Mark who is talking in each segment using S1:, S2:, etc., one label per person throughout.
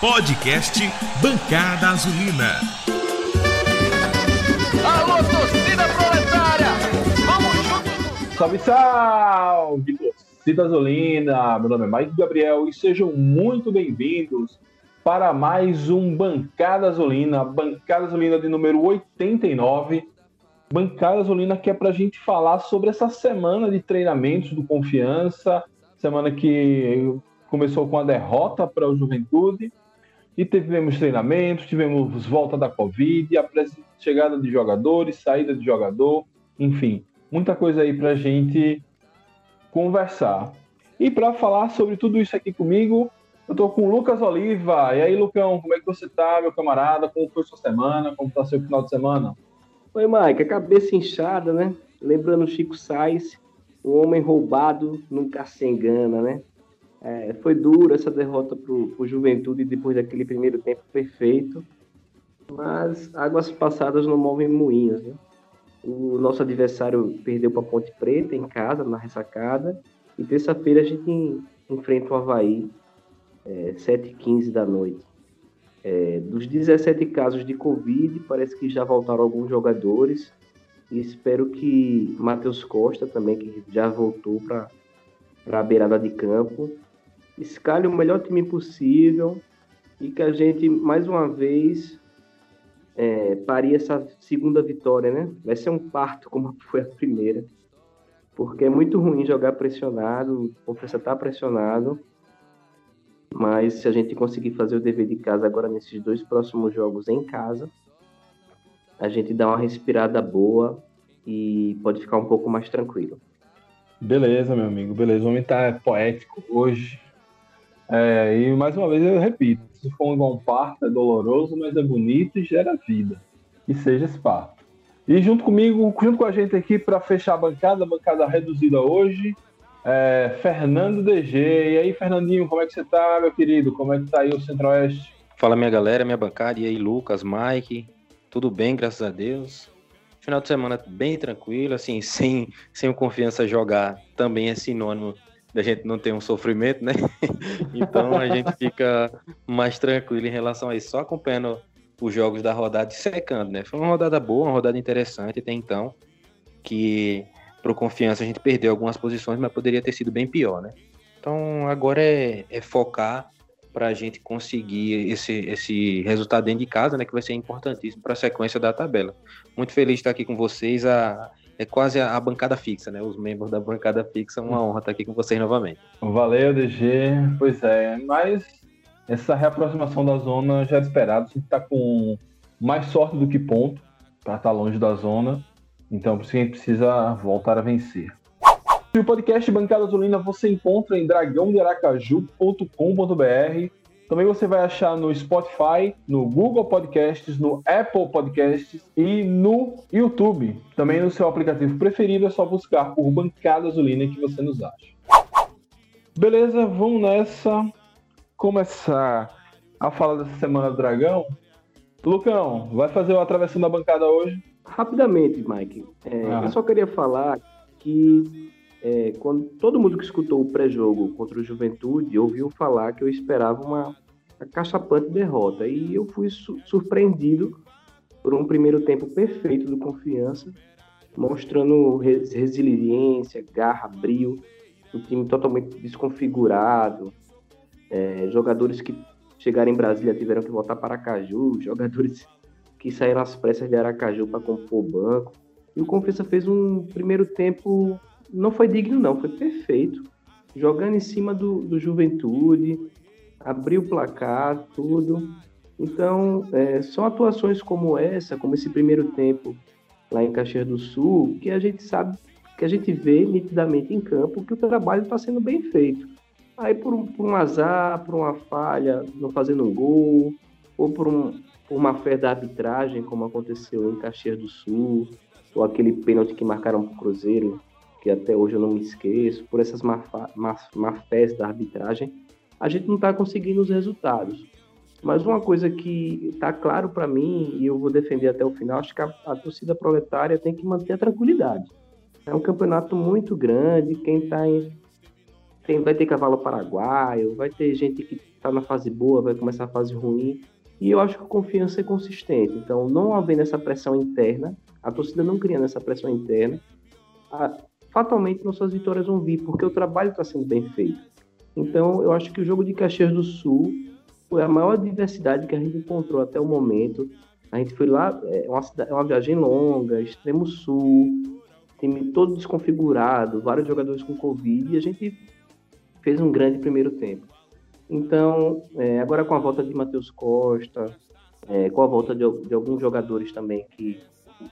S1: Podcast Bancada Azulina.
S2: Alô, torcida proletária! Vamos juntos!
S3: Salve, salve, torcida azulina! Meu nome é Mike Gabriel e sejam muito bem-vindos para mais um Bancada Azulina, Bancada Azulina de número 89. Bancada Azulina que é para a gente falar sobre essa semana de treinamentos do Confiança, semana que começou com a derrota para o Juventude e tivemos treinamentos, tivemos volta da Covid, a chegada de jogadores, saída de jogador, enfim, muita coisa aí para gente conversar. E para falar sobre tudo isso aqui comigo, eu estou com o Lucas Oliva. E aí, Lucão, como é que você está, meu camarada? Como foi sua semana? Como está seu final de semana?
S4: Oi, Mike. A cabeça inchada, né? Lembrando Chico Sainz, o homem roubado nunca se engana, né? É, foi dura essa derrota para o Juventude depois daquele primeiro tempo perfeito, mas águas passadas não movem moinhos, né? O nosso adversário perdeu para Ponte Preta em casa, na ressacada, e terça-feira a gente enfrenta o Havaí é, 7h15 da noite. É, dos 17 casos de Covid, parece que já voltaram alguns jogadores. E espero que Matheus Costa também, que já voltou para a beirada de campo, escalhe o melhor time possível e que a gente, mais uma vez, é, pare essa segunda vitória, né? Vai ser um parto, como foi a primeira. Porque é muito ruim jogar pressionado, o Confiança está pressionado mas se a gente conseguir fazer o dever de casa agora nesses dois próximos jogos em casa, a gente dá uma respirada boa e pode ficar um pouco mais tranquilo.
S3: Beleza, meu amigo, beleza. O homem tá poético hoje. É, e mais uma vez eu repito: se for um parto, é doloroso, mas é bonito e gera vida. Que seja esse parto. E junto comigo, junto com a gente aqui para fechar a bancada, a bancada reduzida hoje, é, Fernando DG. E aí, Fernandinho, como é que você tá, meu querido? Como é que tá aí o Centro-Oeste?
S5: Fala, minha galera, minha bancada. E aí, Lucas, Mike. Tudo bem, graças a Deus. Final de semana bem tranquilo, assim, sem, sem o confiança jogar também é sinônimo da gente não ter um sofrimento, né? então a gente fica mais tranquilo em relação a isso, só acompanhando os jogos da rodada e secando, né? Foi uma rodada boa, uma rodada interessante até então, que para o Confiança a gente perdeu algumas posições, mas poderia ter sido bem pior, né? Então agora é, é focar para a gente conseguir esse, esse resultado dentro de casa, né? Que vai ser importantíssimo para a sequência da tabela. Muito feliz de estar aqui com vocês. A, é quase a, a, bancada fixa, né? Os membros da bancada fixa, uma honra estar aqui com vocês novamente.
S3: Valeu, DG. Pois é, mas essa reaproximação da zona já era esperado. A gente está com mais sorte do que ponto para estar tá longe da zona. Então, por isso que a gente precisa voltar a vencer. E o podcast Bancada Azulina você encontra em dragãodearacaju.com.br. Também você vai achar no Spotify, no Google Podcasts, no Apple Podcasts e no YouTube. Também no seu aplicativo preferido é só buscar por Bancada Azulina que você nos acha. Beleza, vamos nessa. Começar a falar dessa semana do Dragão. Lucão, vai fazer o Atravessando a Bancada hoje?
S4: Rapidamente, Mike, é, ah. eu só queria falar que é, quando todo mundo que escutou o pré-jogo contra o Juventude ouviu falar que eu esperava uma, cachapante derrota. E eu fui su surpreendido por um primeiro tempo perfeito do Confiança, mostrando res resiliência, garra, brilho, o time totalmente desconfigurado, é, jogadores que chegaram em Brasília tiveram que voltar para Caju, jogadores que saíram às pressas de Aracaju para compor o banco. E o Confiança fez um primeiro tempo, não foi digno não, foi perfeito. Jogando em cima do, do Juventude, abriu o placar, tudo. Então, é, são atuações como essa, como esse primeiro tempo lá em Caxias do Sul, que a gente sabe, que a gente vê nitidamente em campo que o trabalho está sendo bem feito. Aí por um, por um azar, por uma falha, não fazendo um gol, ou por um, por uma fé da arbitragem, como aconteceu em Caxias do Sul, ou aquele pênalti que marcaram para o Cruzeiro, que até hoje eu não me esqueço, por essas má, má, má fés da arbitragem, a gente não está conseguindo os resultados. Mas uma coisa que está claro para mim, e eu vou defender até o final, acho que a, a, torcida proletária tem que manter a tranquilidade. É um campeonato muito grande, quem está em. Tem, vai ter cavalo paraguaio, vai ter gente que está na fase boa, vai começar a fase ruim. E eu acho que a confiança é consistente. Então, não havendo essa pressão interna, a torcida não criando essa pressão interna, a, fatalmente nossas vitórias vão vir, porque o trabalho está sendo bem feito. Então, eu acho que o jogo de Caxias do Sul foi a maior diversidade que a gente encontrou até o momento. A gente foi lá, é uma, é uma viagem longa, extremo sul, time todo desconfigurado, vários jogadores com Covid, e a gente fez um grande primeiro tempo. Então, é, agora com a volta de Matheus Costa, é, com a volta de, de, alguns jogadores também que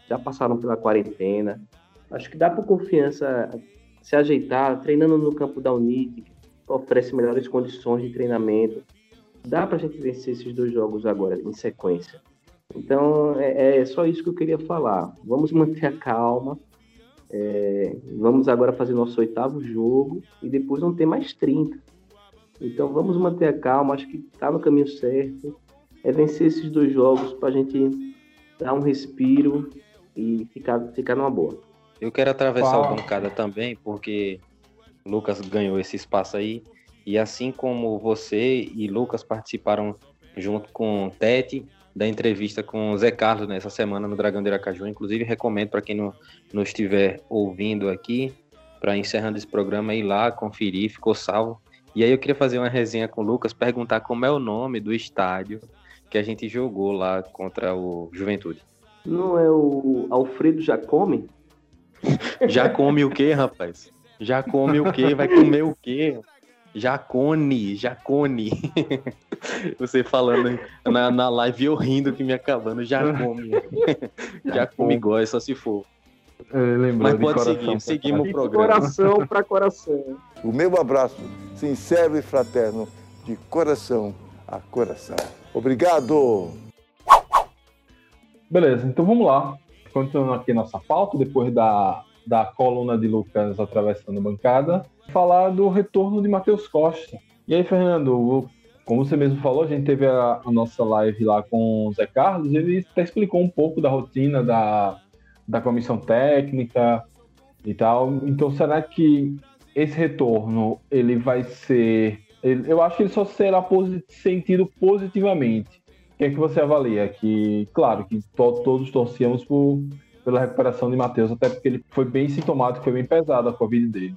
S4: já passaram pela quarentena, acho que dá para confiança se ajeitar, treinando no campo da Unite, que oferece melhores condições de treinamento. Dá para a gente vencer esses dois jogos agora, em sequência. Então, é, é, só isso que eu queria falar. Vamos manter a calma. É, vamos agora fazer nosso oitavo jogo e depois vão ter mais 30. Então, vamos manter a calma. Acho que está no caminho certo. É vencer esses dois jogos para a gente dar um respiro e ficar, ficar numa boa.
S5: Eu quero atravessar o bancada também, porque Lucas ganhou esse espaço aí. E assim como você e Lucas participaram junto com Tete da entrevista com o Zé Carlos nessa semana no Dragão de Aracaju. Inclusive, recomendo para quem não, não estiver ouvindo aqui, para encerrando esse programa, ir lá conferir, ficou salvo. E aí eu queria fazer uma resenha com o Lucas, perguntar como é o nome do estádio que a gente jogou lá contra o Juventude.
S4: Não é o Alfredo Jacome?
S5: Jacome o quê, rapaz? Já come o quê? Vai comer o quê? Jacone, Jacone. Você falando na, na live eu rindo que me acabando, Jacome. Jacome igual, é só se for. Mas pode seguir, seguimos o programa.
S4: Coração para coração.
S6: O meu abraço sincero e fraterno, de coração a coração. Obrigado!
S3: Beleza, então vamos lá. Continuando aqui nossa pauta, depois da da coluna de Lucas atravessando a bancada, falar do retorno de Matheus Costa. E aí, Fernando, como você mesmo falou, a gente teve a, a nossa live lá com o Zé Carlos, ele até explicou um pouco da rotina da, da comissão técnica e tal. Então, será que esse retorno ele vai ser. Ele, eu acho que ele só será posit sentido positivamente. O que é que você avalia? Que, claro, que to todos torcíamos por pela recuperação de Matheus, até porque ele foi bem sintomático, foi bem pesado a Covid dele.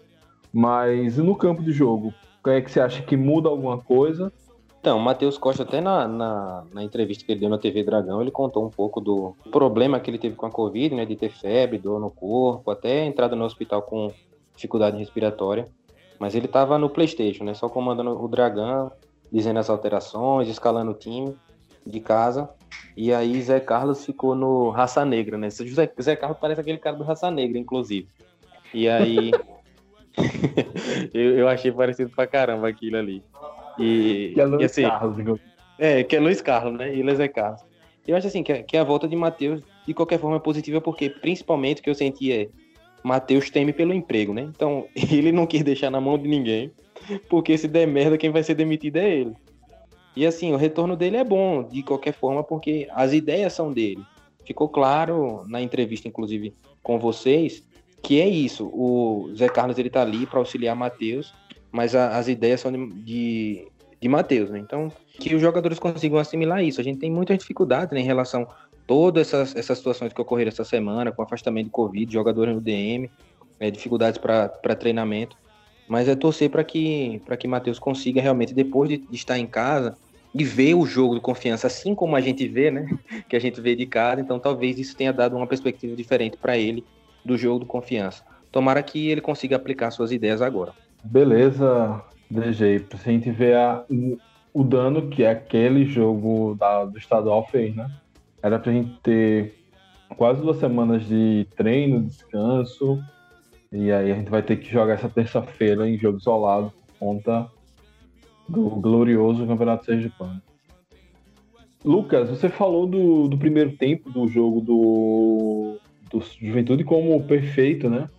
S3: Mas no campo de jogo, o é que você acha que muda alguma coisa?
S5: Então, o Matheus Costa, até na, na, na, entrevista que ele deu na TV Dragão, ele contou um pouco do problema que ele teve com a Covid, né? De ter febre, dor no corpo, até entrada no hospital com dificuldade respiratória. Mas ele estava no PlayStation, né? Só comandando o Dragão, dizendo as alterações, escalando o time de casa. E aí Zé Carlos ficou no Raça Negra, né? Zé, Zé Carlos parece aquele cara do Raça Negra, inclusive. E aí. eu, eu, achei parecido pra caramba aquilo ali. E,
S3: que é Luiz
S5: e, assim,
S3: Carlos.
S5: É, que é Luiz Carlos, né? E ele é Zé Carlos. Eu acho assim, que, que a volta de Matheus, de qualquer forma, é positiva, porque principalmente o que eu senti é. Matheus teme pelo emprego, né? Então, ele não quis deixar na mão de ninguém, porque se der merda, quem vai ser demitido é ele. E assim, o retorno dele é bom, de qualquer forma, porque as ideias são dele. Ficou claro na entrevista, inclusive, com vocês, que é isso. O Zé Carlos ele tá ali para auxiliar Matheus, mas a, as ideias são de, de, de Matheus, né? Então, que os jogadores consigam assimilar isso. A gente tem muita dificuldade né, em relação a todas essas, essas situações que ocorreram essa semana, com afastamento de Covid, jogadores no DM, né, dificuldades para treinamento. Mas é torcer para que, que Matheus consiga realmente, depois de, de, estar em casa, e ver o jogo de confiança assim como a gente vê, né? Que a gente vê de casa. Então talvez isso tenha dado uma perspectiva diferente para ele do jogo de confiança. Tomara que ele consiga aplicar suas ideias agora.
S3: Beleza, DG. Pra gente ver a, o dano que aquele jogo da, do estadual fez, né? Era pra gente ter quase duas semanas de treino, descanso, e aí a gente vai ter que jogar essa terça-feira em jogo isolado por conta do glorioso Campeonato Sergipano. Lucas, você falou do, do primeiro tempo do jogo do, do Juventude como perfeito, né?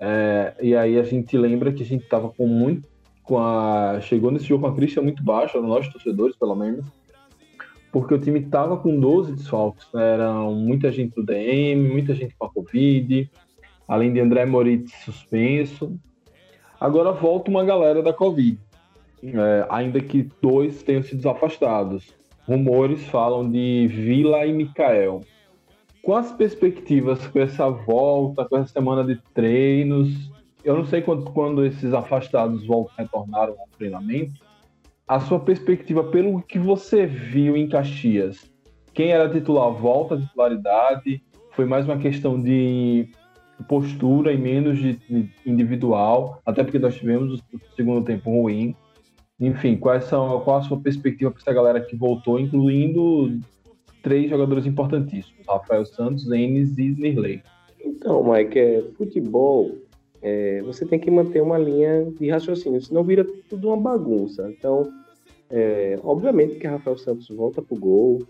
S3: É, e aí a gente lembra que a gente tava com muito. Com a, chegou nesse jogo com a crítica muito baixa, nós torcedores, pelo menos, porque o time tava com 12 desfalques, né? Eram muita gente do DM, muita gente com a Covid, além de André Moritz suspenso. Agora volta uma galera da Covid. É, ainda que dois tenham sido afastados. Rumores falam de Vila e Mikael. As perspectivas com essa volta, com essa semana de treinos? Eu não sei quando, quando esses afastados voltam, retornaram ao treinamento. A sua perspectiva, pelo que você viu em Caxias, quem era titular volta à titularidade? Foi mais uma questão de postura e menos de individual, até porque nós tivemos o segundo tempo ruim. Enfim, quais são, qual a sua perspectiva para essa galera que voltou, incluindo três jogadores importantíssimos: Rafael Santos, Enes e Nirley?
S4: Então, Mike, é, futebol, é, você tem que manter uma linha de raciocínio, senão vira tudo uma bagunça. Então, é, obviamente que Rafael Santos volta para o gol,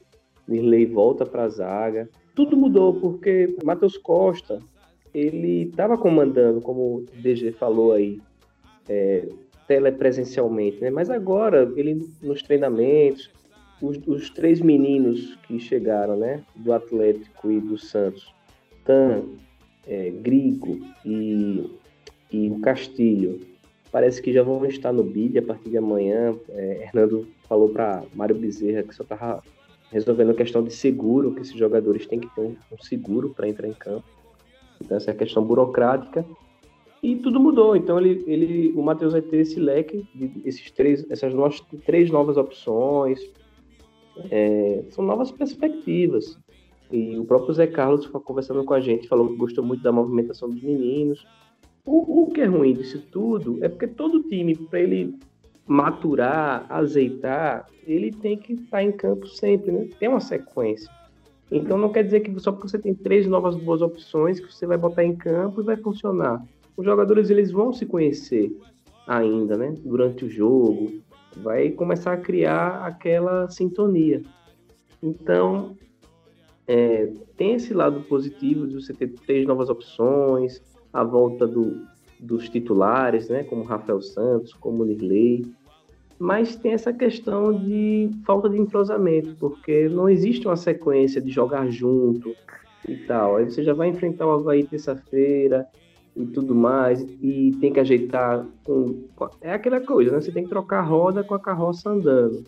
S4: Nirley volta para a zaga. Tudo mudou porque Matheus Costa ele estava comandando, como o DG falou aí, é, telepresencialmente, né? Mas agora, ele nos treinamentos, os, os, três meninos que chegaram, né? Do Atlético e do Santos, Tan, é, Grigo e, e o Castilho, parece que já vão estar no BID a partir de amanhã. É, Hernando falou para Mário Bezerra que só estava resolvendo a questão de seguro, que esses jogadores têm que ter um, um seguro para entrar em campo. Então, essa é a questão burocrática. E tudo mudou. Então, ele, ele, o Matheus vai ter esse leque, de, esses três, essas novas, três novas opções. É, são novas perspectivas. E o próprio Zé Carlos conversando com a gente, falou que gostou muito da movimentação dos meninos. O, o que é ruim disso tudo é porque todo time, para ele maturar, azeitar, ele tem que estar em campo sempre, né? Tem uma sequência. Então não quer dizer que só porque você tem três novas boas opções que você vai botar em campo e vai funcionar. Os jogadores eles vão se conhecer ainda, né? Durante o jogo, vai começar a criar aquela sintonia. Então é, tem esse lado positivo de você ter três novas opções, a volta do, dos titulares, né? Como Rafael Santos, como Nirley mas tem essa questão de falta de entrosamento, porque não existe uma sequência de jogar junto e tal. Aí você já vai enfrentar o Havaí terça-feira e tudo mais, e tem que ajeitar com. É aquela coisa, né? Você tem que trocar a roda com a carroça andando.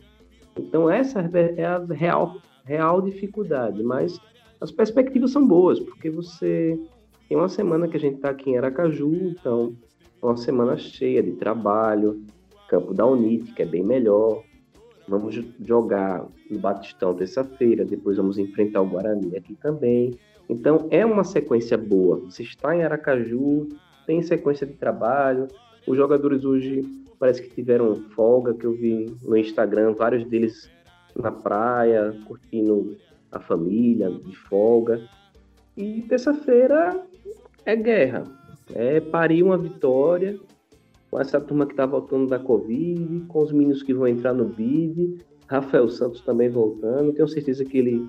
S4: Então essa é a real, real dificuldade, mas as perspectivas são boas, porque você tem uma semana que a gente está aqui em Aracaju, então é uma semana cheia de trabalho, campo da Unite, que é bem melhor. Vamos jogar no Batistão terça-feira, depois vamos enfrentar o Guarani aqui também. Então é uma sequência boa. Você está em Aracaju, tem sequência de trabalho. Os jogadores hoje parece que tiveram folga, que eu vi no Instagram, vários deles na praia, curtindo a família, de folga. E terça-feira é guerra. É parir uma vitória com essa turma que está voltando da Covid, com os meninos que vão entrar no BID, Rafael Santos também voltando. Tenho certeza que ele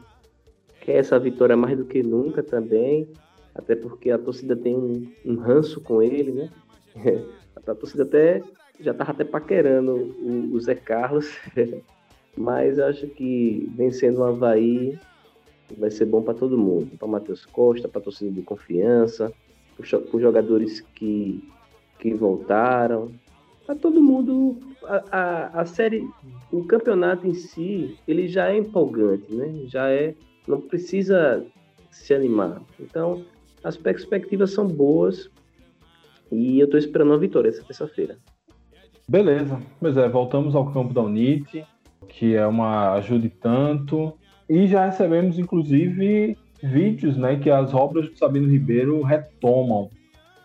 S4: quer essa vitória mais do que nunca também, até porque a torcida tem um, um ranço com ele, né? A torcida até já estava até paquerando o, o Zé Carlos, mas acho que vencendo o Havaí vai ser bom para todo mundo, para Matheus Costa, para a torcida de confiança, para os jogadores que que voltaram. Tá todo mundo. A, a, a, série, o campeonato em si, ele já é empolgante, né? Já é. Não precisa se animar. Então, as perspectivas são boas e eu estou esperando uma vitória essa terça-feira.
S3: Beleza. Pois é, voltamos ao campo da Unite, que é uma ajude tanto. E já recebemos, inclusive, vídeos né, que as obras do Sabino Ribeiro retomam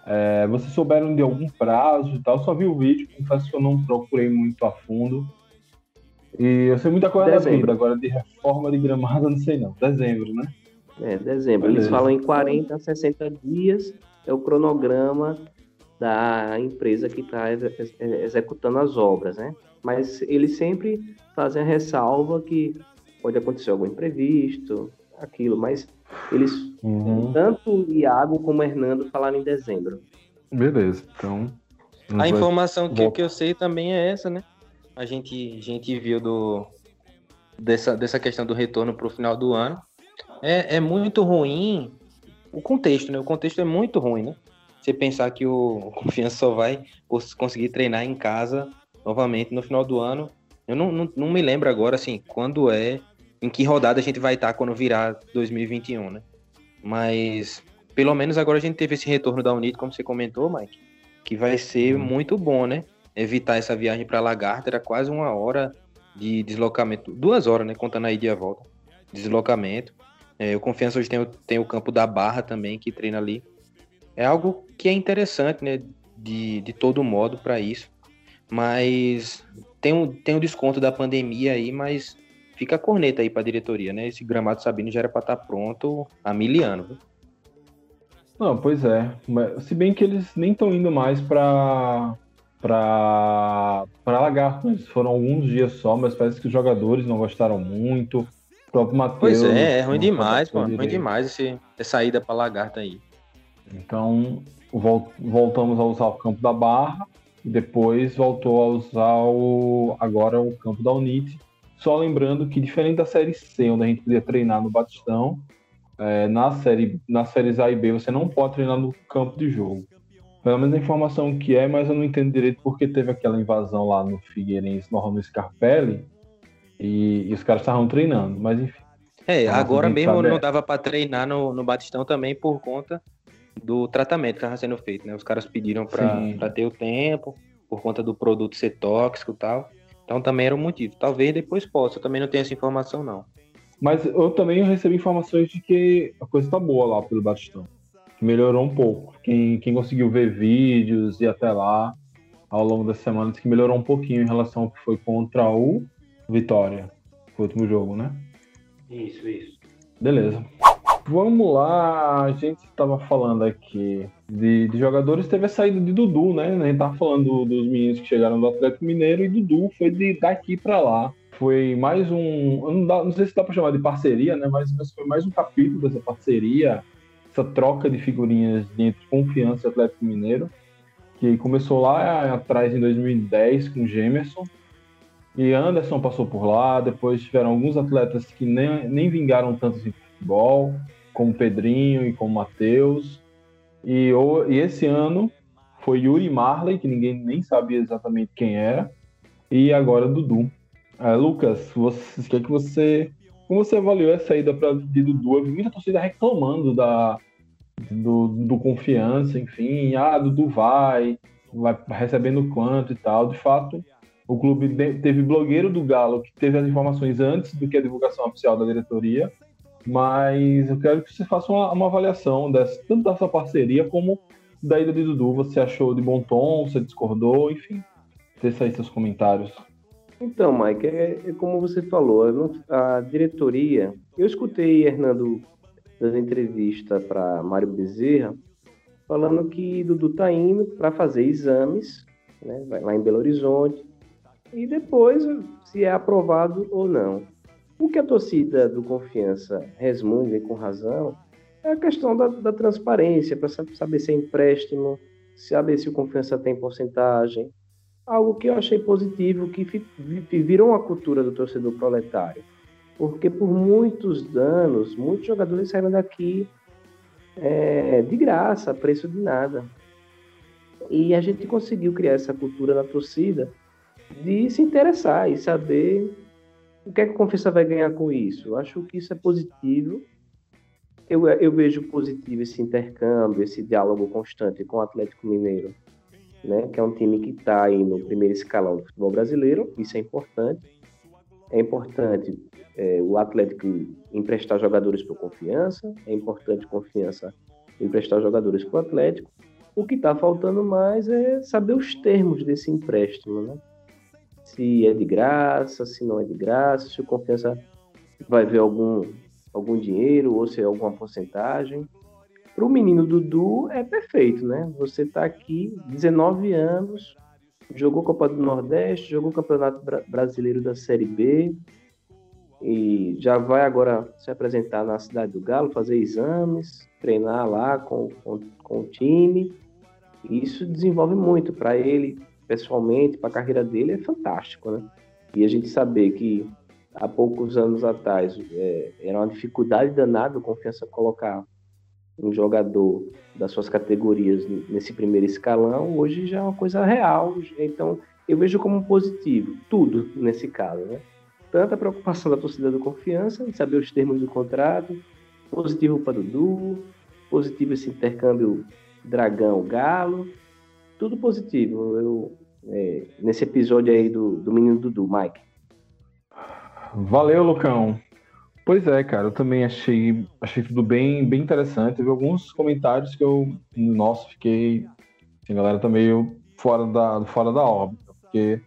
S3: é, vocês souberam de algum prazo e tal? Só vi o vídeo, confesso que eu não procurei muito a fundo. E eu sei muita coisa dezembro. agora de reforma de gramado, não sei não. Dezembro, né?
S4: É, dezembro. Beleza. Eles falam em 40 a 60 dias, é o cronograma da empresa que está executando as obras, né? Mas eles sempre fazem a ressalva que pode acontecer algum imprevisto, aquilo, mas eles, uhum. tanto o Iago como o Hernando falaram em dezembro.
S3: Beleza, então.
S5: A informação que, que eu sei também é essa, né? A gente, a gente viu do, dessa, dessa questão do retorno para o final do ano. É, é muito ruim o contexto, né? O contexto é muito ruim, né? Você pensar que o Confiança só vai conseguir treinar em casa novamente no final do ano. Eu não, não, não me lembro agora, assim, quando é, em que rodada a gente vai estar quando virar 2021, né? Mas, pelo menos agora a gente teve esse retorno da Unite, como você comentou, Mike, que vai ser uhum. muito bom, né? Evitar essa viagem para Lagarta, era quase uma hora de deslocamento, duas horas, né? Contando a ida e a volta. Deslocamento. É, o Confiança hoje tem, tem o campo da Barra também, que treina ali. É algo que é interessante, né? De, de todo modo para isso. Mas tem um, tem um desconto da pandemia aí, mas fica a corneta aí para a diretoria, né? Esse gramado Sabino já era para estar tá pronto há mil anos.
S3: Não, pois é. Se bem que eles nem estão indo mais para para para Lagarto, eles foram alguns dias só, mas parece que os jogadores não gostaram muito. O próprio Matheus.
S5: Pois é, é ruim demais, pô, ruim demais esse, essa ida para Lagarto aí.
S3: Então, voltamos a usar o campo da Barra e depois voltou a usar o, agora o campo da Unite. Só lembrando que, diferente da série C, onde a gente podia treinar no Batistão, é, na série na séries A e B você não pode treinar no campo de jogo. Pelo menos a informação que é, mas eu não entendo direito porque teve aquela invasão lá no Figueirense, no Ramo Scarpelli, e, e os caras estavam treinando, mas enfim.
S5: É, agora mesmo não dava para treinar no, no Batistão também por conta do tratamento que estava sendo feito, né? Os caras pediram para ter o tempo, por conta do produto ser tóxico e tal. Então também era um motivo. Talvez depois possa, eu também não tenho essa informação não.
S3: Mas eu também recebi informações de que a coisa tá boa lá pelo Batistão. Melhorou um pouco. Quem, quem conseguiu ver vídeos e até lá ao longo das semanas que melhorou um pouquinho em relação ao que foi contra o Vitória, o último jogo, né?
S4: Isso, isso.
S3: Beleza. Vamos lá, a gente estava falando aqui de, de, jogadores, teve a saída de Dudu, né? A gente tava falando dos meninos que chegaram do Atlético Mineiro e Dudu foi de daqui para lá. Foi mais um, não, dá, não, sei se dá para chamar de parceria, né? Mas, mas, foi mais um capítulo dessa parceria, essa troca de figurinhas entre Confiança e Atlético Mineiro, que começou lá atrás em 2010 com Gemerson. E Anderson passou por lá, depois tiveram alguns atletas que nem, nem vingaram tanto assim futebol, como Pedrinho e como Matheus. E, e esse ano foi Yuri Marley, que ninguém nem sabia exatamente quem era, e agora Dudu. Uh, Lucas, você, que é que você, como você avaliou a saída pra, de Dudu? Eu vi muita torcida reclamando da, do, do confiança, enfim, ah, Dudu vai, vai recebendo quanto e tal. De fato, o clube teve blogueiro do Galo que teve as informações antes do que a divulgação oficial da diretoria mas eu quero que você faça uma, uma avaliação dessa, tanto dessa parceria como da ida de Dudu. Você achou de bom tom, você discordou, enfim. Deixa aí seus comentários.
S4: Então, Mike, é, é como você falou, a diretoria. Eu escutei Hernando dando entrevista para Mário Bezerra, falando que Dudu está indo para fazer exames, né, vai lá em Belo Horizonte, e depois se é aprovado ou não. O que a torcida do Confiança resmunga com razão é a questão da, da transparência, para saber se é empréstimo, saber se o Confiança tem porcentagem. Algo que eu achei positivo, que virou uma cultura do torcedor proletário. Porque por muitos anos, muitos jogadores saíram daqui é, de graça, a preço de nada. E a gente conseguiu criar essa cultura na torcida de se interessar e saber o que é que a Confiança vai ganhar com isso? Eu acho que isso é positivo. Eu, eu vejo positivo esse intercâmbio, esse diálogo constante com o Atlético Mineiro, né? que é um time que está aí no primeiro escalão do futebol brasileiro. Isso é importante. É importante é, o Atlético emprestar jogadores para Confiança. É importante Confiança emprestar jogadores para o Atlético. O que está faltando mais é saber os termos desse empréstimo, né? se é de graça, se não é de graça, se o confiança vai ver algum, algum dinheiro ou se é alguma porcentagem. Para o menino Dudu é perfeito, né? Você está aqui, 19 anos, jogou Copa do Nordeste, jogou Campeonato Brasileiro da Série B e já vai agora se apresentar na Cidade do Galo, fazer exames, treinar lá com, com, com o time. Isso desenvolve muito para ele pessoalmente, para a carreira dele, é fantástico, né? E a gente saber que há poucos anos atrás é, era uma dificuldade danada Confiança colocar um jogador das suas categorias nesse primeiro escalão, hoje já é uma coisa real. Então, eu vejo como positivo tudo nesse caso, né? Tanto a preocupação da torcida do Confiança em saber os termos do contrato, positivo para Dudu, positivo esse intercâmbio Dragão-Galo, tudo positivo. Eu, é, nesse episódio aí do, do menino Dudu, Mike.
S3: Valeu, Lucão. Pois é, cara, eu também achei, achei tudo bem, bem interessante. Teve alguns comentários que eu, nossa, fiquei. Assim, a galera tá meio fora da, fora da órbita, porque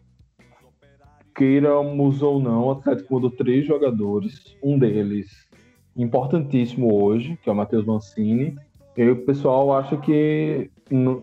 S3: queiramos ou não, o Atlético mudou três jogadores, um deles importantíssimo hoje, que é o Matheus Mancini, e o pessoal acha que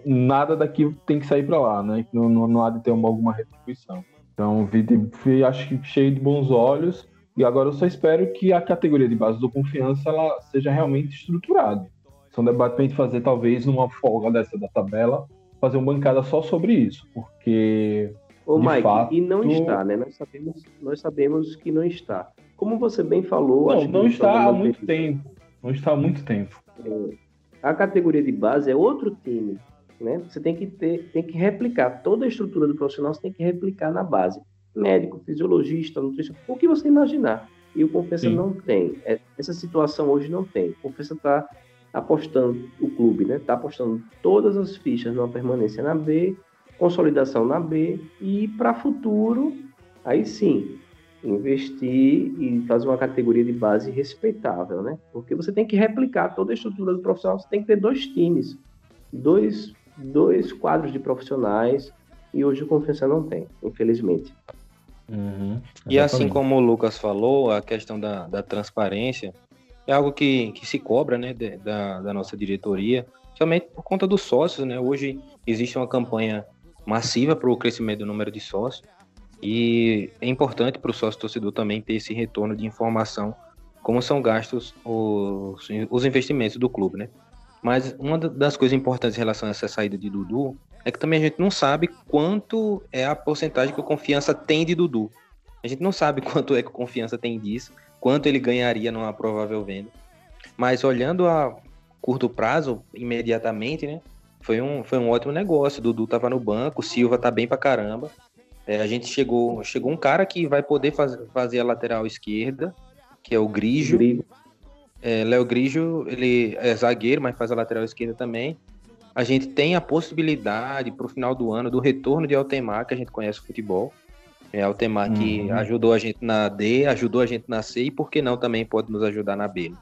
S3: nada daqui tem que sair para lá, né? Não, não, não, há de ter uma, alguma retribuição. Então, vi, vi, acho que cheio de bons olhos, e agora eu só espero que a categoria de base do confiança ela seja realmente estruturada. Isso é um debate para a gente fazer, talvez, numa folga dessa da tabela, fazer uma bancada só sobre isso, porque.
S4: Ô, Mike, fato... e não está, né? Nós sabemos, nós sabemos que não está. Como você bem falou.
S3: Não, não está há muito tempo. Não está há muito tempo.
S4: É, a categoria de base é outro time. Né? Você tem que ter, tem que replicar toda a estrutura do profissional, você tem que replicar na base. Médico, fisiologista, nutricionista, o que você imaginar. E o Confiança Sim. não tem. É, essa situação hoje não tem. O Confiança está apostando, o clube, né? Está apostando todas as fichas numa permanência na B, consolidação na B e para futuro, aí sim, investir e fazer uma categoria de base respeitável, né? Porque você tem que replicar toda a estrutura do profissional, você tem que ter dois times, dois, dois quadros de profissionais e hoje o Confiança não tem, infelizmente.
S5: Uhum, e assim como o Lucas falou, a questão da, da transparência, é algo que, que se cobra né, de, da, da nossa diretoria, somente por conta dos sócios. Né? Hoje existe uma campanha massiva para o crescimento do número de sócios e é importante para o sócio torcedor também ter esse retorno de informação, como são gastos os, os investimentos do clube. Né? Mas uma das coisas importantes em relação a essa saída de Dudu é que também a gente não sabe quanto é a porcentagem que o Confiança tem de Dudu. A gente não sabe quanto é que o Confiança tem disso quanto ele ganharia numa provável venda. Mas olhando a curto prazo, imediatamente, né? Foi um, foi um ótimo negócio. O Dudu tava no banco, o Silva tá bem pra caramba. É, a gente chegou, chegou um cara que vai poder faz, fazer a lateral esquerda, que é o Grigio. É, Léo Grigio, ele é zagueiro, mas faz a lateral esquerda também. A gente tem a possibilidade para o final do ano do retorno de Altemar, que a gente conhece o futebol. É Altemar uhum. que ajudou a gente na D, ajudou a gente na C e por que não também pode nos ajudar na B.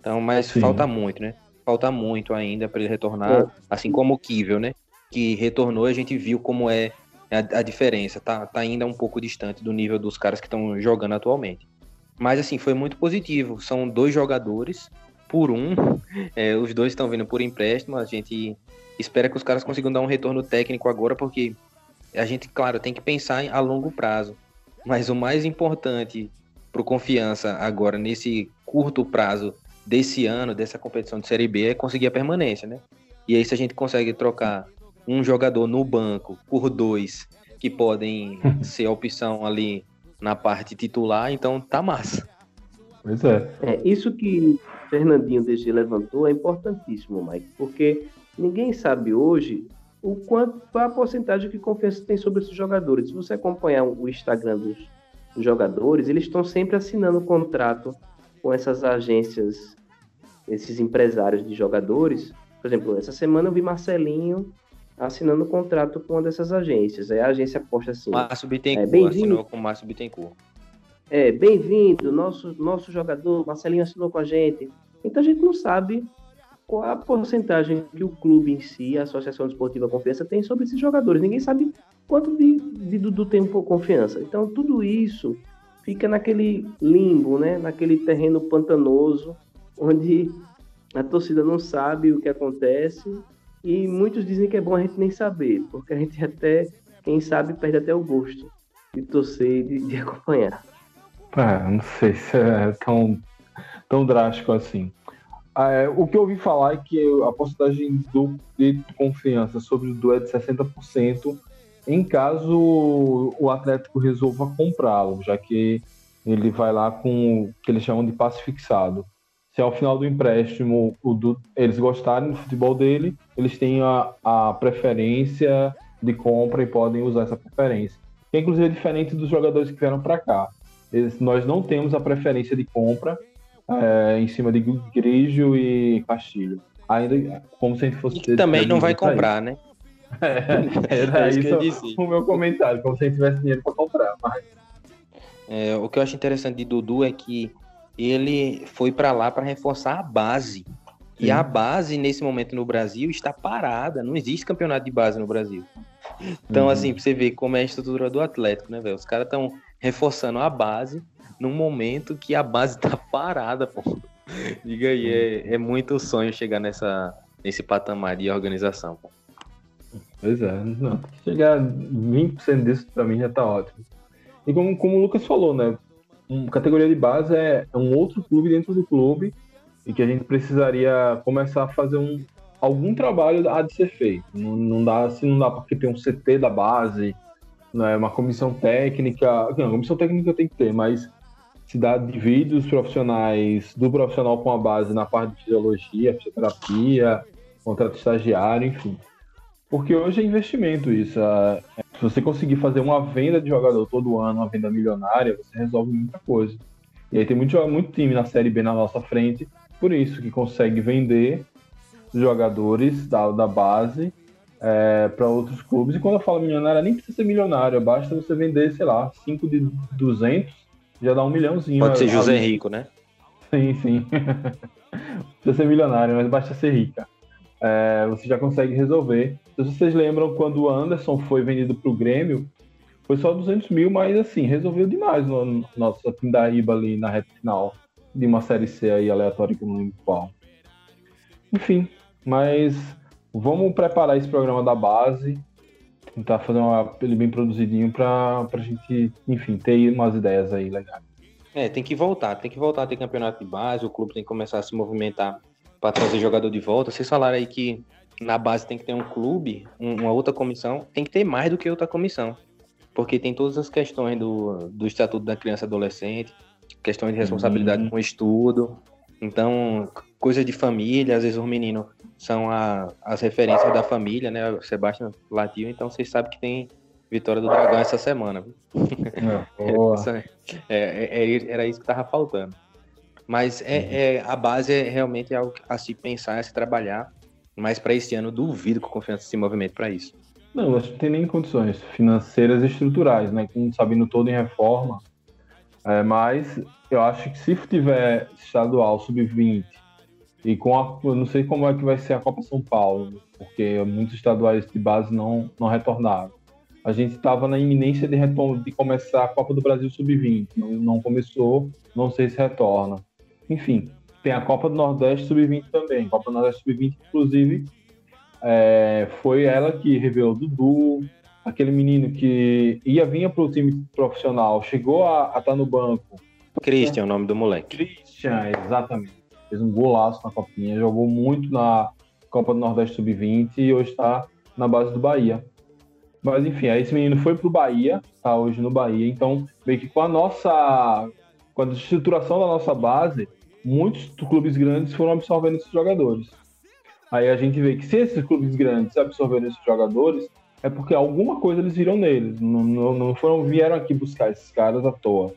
S5: Então, mas Sim. falta muito, né? Falta muito ainda para ele retornar, é. assim como o Kivel, né? Que retornou, a gente viu como é a, a, diferença, tá, tá ainda um pouco distante do nível dos caras que estão jogando atualmente. Mas assim, foi muito positivo. São dois jogadores por um. É, os dois estão vindo por empréstimo. A gente espera que os caras consigam dar um retorno técnico agora, porque a gente, claro, tem que pensar a longo prazo. Mas o mais importante para o Confiança agora, nesse curto prazo desse ano, dessa competição de Série B, é conseguir a permanência, né? E aí, se a gente consegue trocar um jogador no banco por dois que podem ser a opção ali na parte titular, então tá massa.
S3: Pois é.
S4: é isso que Fernandinho DG levantou é importantíssimo, Mike, porque ninguém sabe hoje o quanto qual a porcentagem que confiança tem sobre esses jogadores. Se você acompanhar o Instagram dos, dos jogadores, eles estão sempre assinando contrato com essas agências, esses empresários de jogadores. Por exemplo, essa semana eu vi Marcelinho assinando contrato com uma dessas agências. Aí a agência posta assim.
S5: Márcio Bittencourt é, assinou com Márcio Bittencourt.
S4: É, bem-vindo, nosso, nosso jogador, Marcelinho assinou com a gente. Então a gente não sabe qual a porcentagem que o clube em si, a Associação Desportiva Confiança, tem sobre esses jogadores. Ninguém sabe quanto de, de Dudu tem por confiança. Então, tudo isso fica naquele limbo, né? naquele terreno pantanoso, onde a torcida não sabe o que acontece e muitos dizem que é bom a gente nem saber, porque a gente até, quem sabe, perde até o gosto de torcer e de, de acompanhar.
S3: É, não sei se é tão, tão drástico assim. É, o que eu ouvi falar é que a porcentagem do, de confiança sobre o Dudu é de 60% em caso o Atlético resolva comprá-lo, já que ele vai lá com o que eles chamam de passe fixado. Se ao final do empréstimo o eles gostarem do futebol dele, eles têm a, a preferência de compra e podem usar essa preferência. Que inclusive é diferente dos jogadores que vieram para cá. Eles, nós não temos a preferência de compra é, em cima de Grigio e Castilho. Ainda como se a gente fosse.
S5: E também não vai comprar, né?
S3: É, era é isso, isso o meu comentário, como se gente tivesse dinheiro para comprar. Mas...
S5: É, o que eu acho interessante de Dudu é que ele foi para lá para reforçar a base. Sim. E a base, nesse momento no Brasil, está parada. Não existe campeonato de base no Brasil. Então, uhum. assim, pra você ver como é a estrutura do Atlético, né, velho? Os caras estão reforçando a base num momento que a base tá parada, pô. Diga aí, é, é muito sonho chegar nessa, nesse patamar de organização, pô.
S3: Pois é, não, chegar 20% disso pra mim já tá ótimo. E como, como o Lucas falou, né? Um, categoria de base é, é um outro clube dentro do clube e que a gente precisaria começar a fazer um, algum trabalho há de ser feito. Não, não dá, se não dá porque tem um CT da base, né, uma comissão técnica. Não, comissão técnica tem que ter, mas se dá divide os profissionais do profissional com a base na parte de fisiologia, fisioterapia, contrato estagiário, enfim. Porque hoje é investimento isso. Se você conseguir fazer uma venda de jogador todo ano, uma venda milionária, você resolve muita coisa. E aí tem muito, muito time na Série B na nossa frente, por isso que consegue vender jogadores da, da base é, para outros clubes. E quando eu falo milionário, nem precisa ser milionário, basta você vender, sei lá, 5 de 200, já dá um milhãozinho.
S5: Pode ser José Rico, né?
S3: Sim, sim. precisa ser milionário, mas basta ser rica. É, você já consegue resolver. Se vocês lembram quando o Anderson foi vendido para o Grêmio, foi só 200 mil, mas assim, resolveu demais no, no nosso Pindaíba ali na reta final de uma série C aí aleatória que eu não lembro qual. Enfim, mas vamos preparar esse programa da base, tentar fazer uma, ele bem produzidinho para a gente, enfim, ter umas ideias aí legais.
S5: É, tem que voltar, tem que voltar a ter campeonato de base, o clube tem que começar a se movimentar para trazer jogador de volta. Vocês falaram aí que na base tem que ter um clube, uma outra comissão, tem que ter mais do que outra comissão. Porque tem todas as questões do, do Estatuto da Criança e Adolescente, questões de responsabilidade uhum. com o estudo. Então, coisa de família, às vezes os meninos são a, as referências da família, né? O Sebastião Latil, então vocês sabem que tem Vitória do Dragão essa semana. É, é, é, era isso que tava faltando. Mas é, uhum. é, a base é realmente algo a se pensar, a se trabalhar. Mas para esse ano, duvido que o Confiança se movimento para isso.
S3: Não, acho que não tem nem condições financeiras e estruturais, né? Com sabendo todo em reforma. É, mas eu acho que se tiver estadual sub-20 e com a, eu não sei como é que vai ser a Copa São Paulo, porque muitos estaduais de base não, não retornaram. A gente estava na iminência de, de começar a Copa do Brasil sub-20, não, não começou, não sei se retorna. Enfim, tem a Copa do Nordeste sub-20 também. Copa do Nordeste sub-20, inclusive, é, foi ela que revelou Dudu, aquele menino que ia vir para o time profissional, chegou a estar tá no banco.
S5: Christian, é o nome do moleque.
S3: Christian, exatamente. Fez um golaço na Copinha, jogou muito na Copa do Nordeste Sub-20 e hoje está na base do Bahia. Mas enfim, aí esse menino foi pro Bahia, tá hoje no Bahia, então meio que com a nossa. Com a estruturação da nossa base, muitos clubes grandes foram absorvendo esses jogadores. Aí a gente vê que se esses clubes grandes absorveram esses jogadores, é porque alguma coisa eles viram neles. Não, não, foram, vieram aqui buscar esses caras à toa.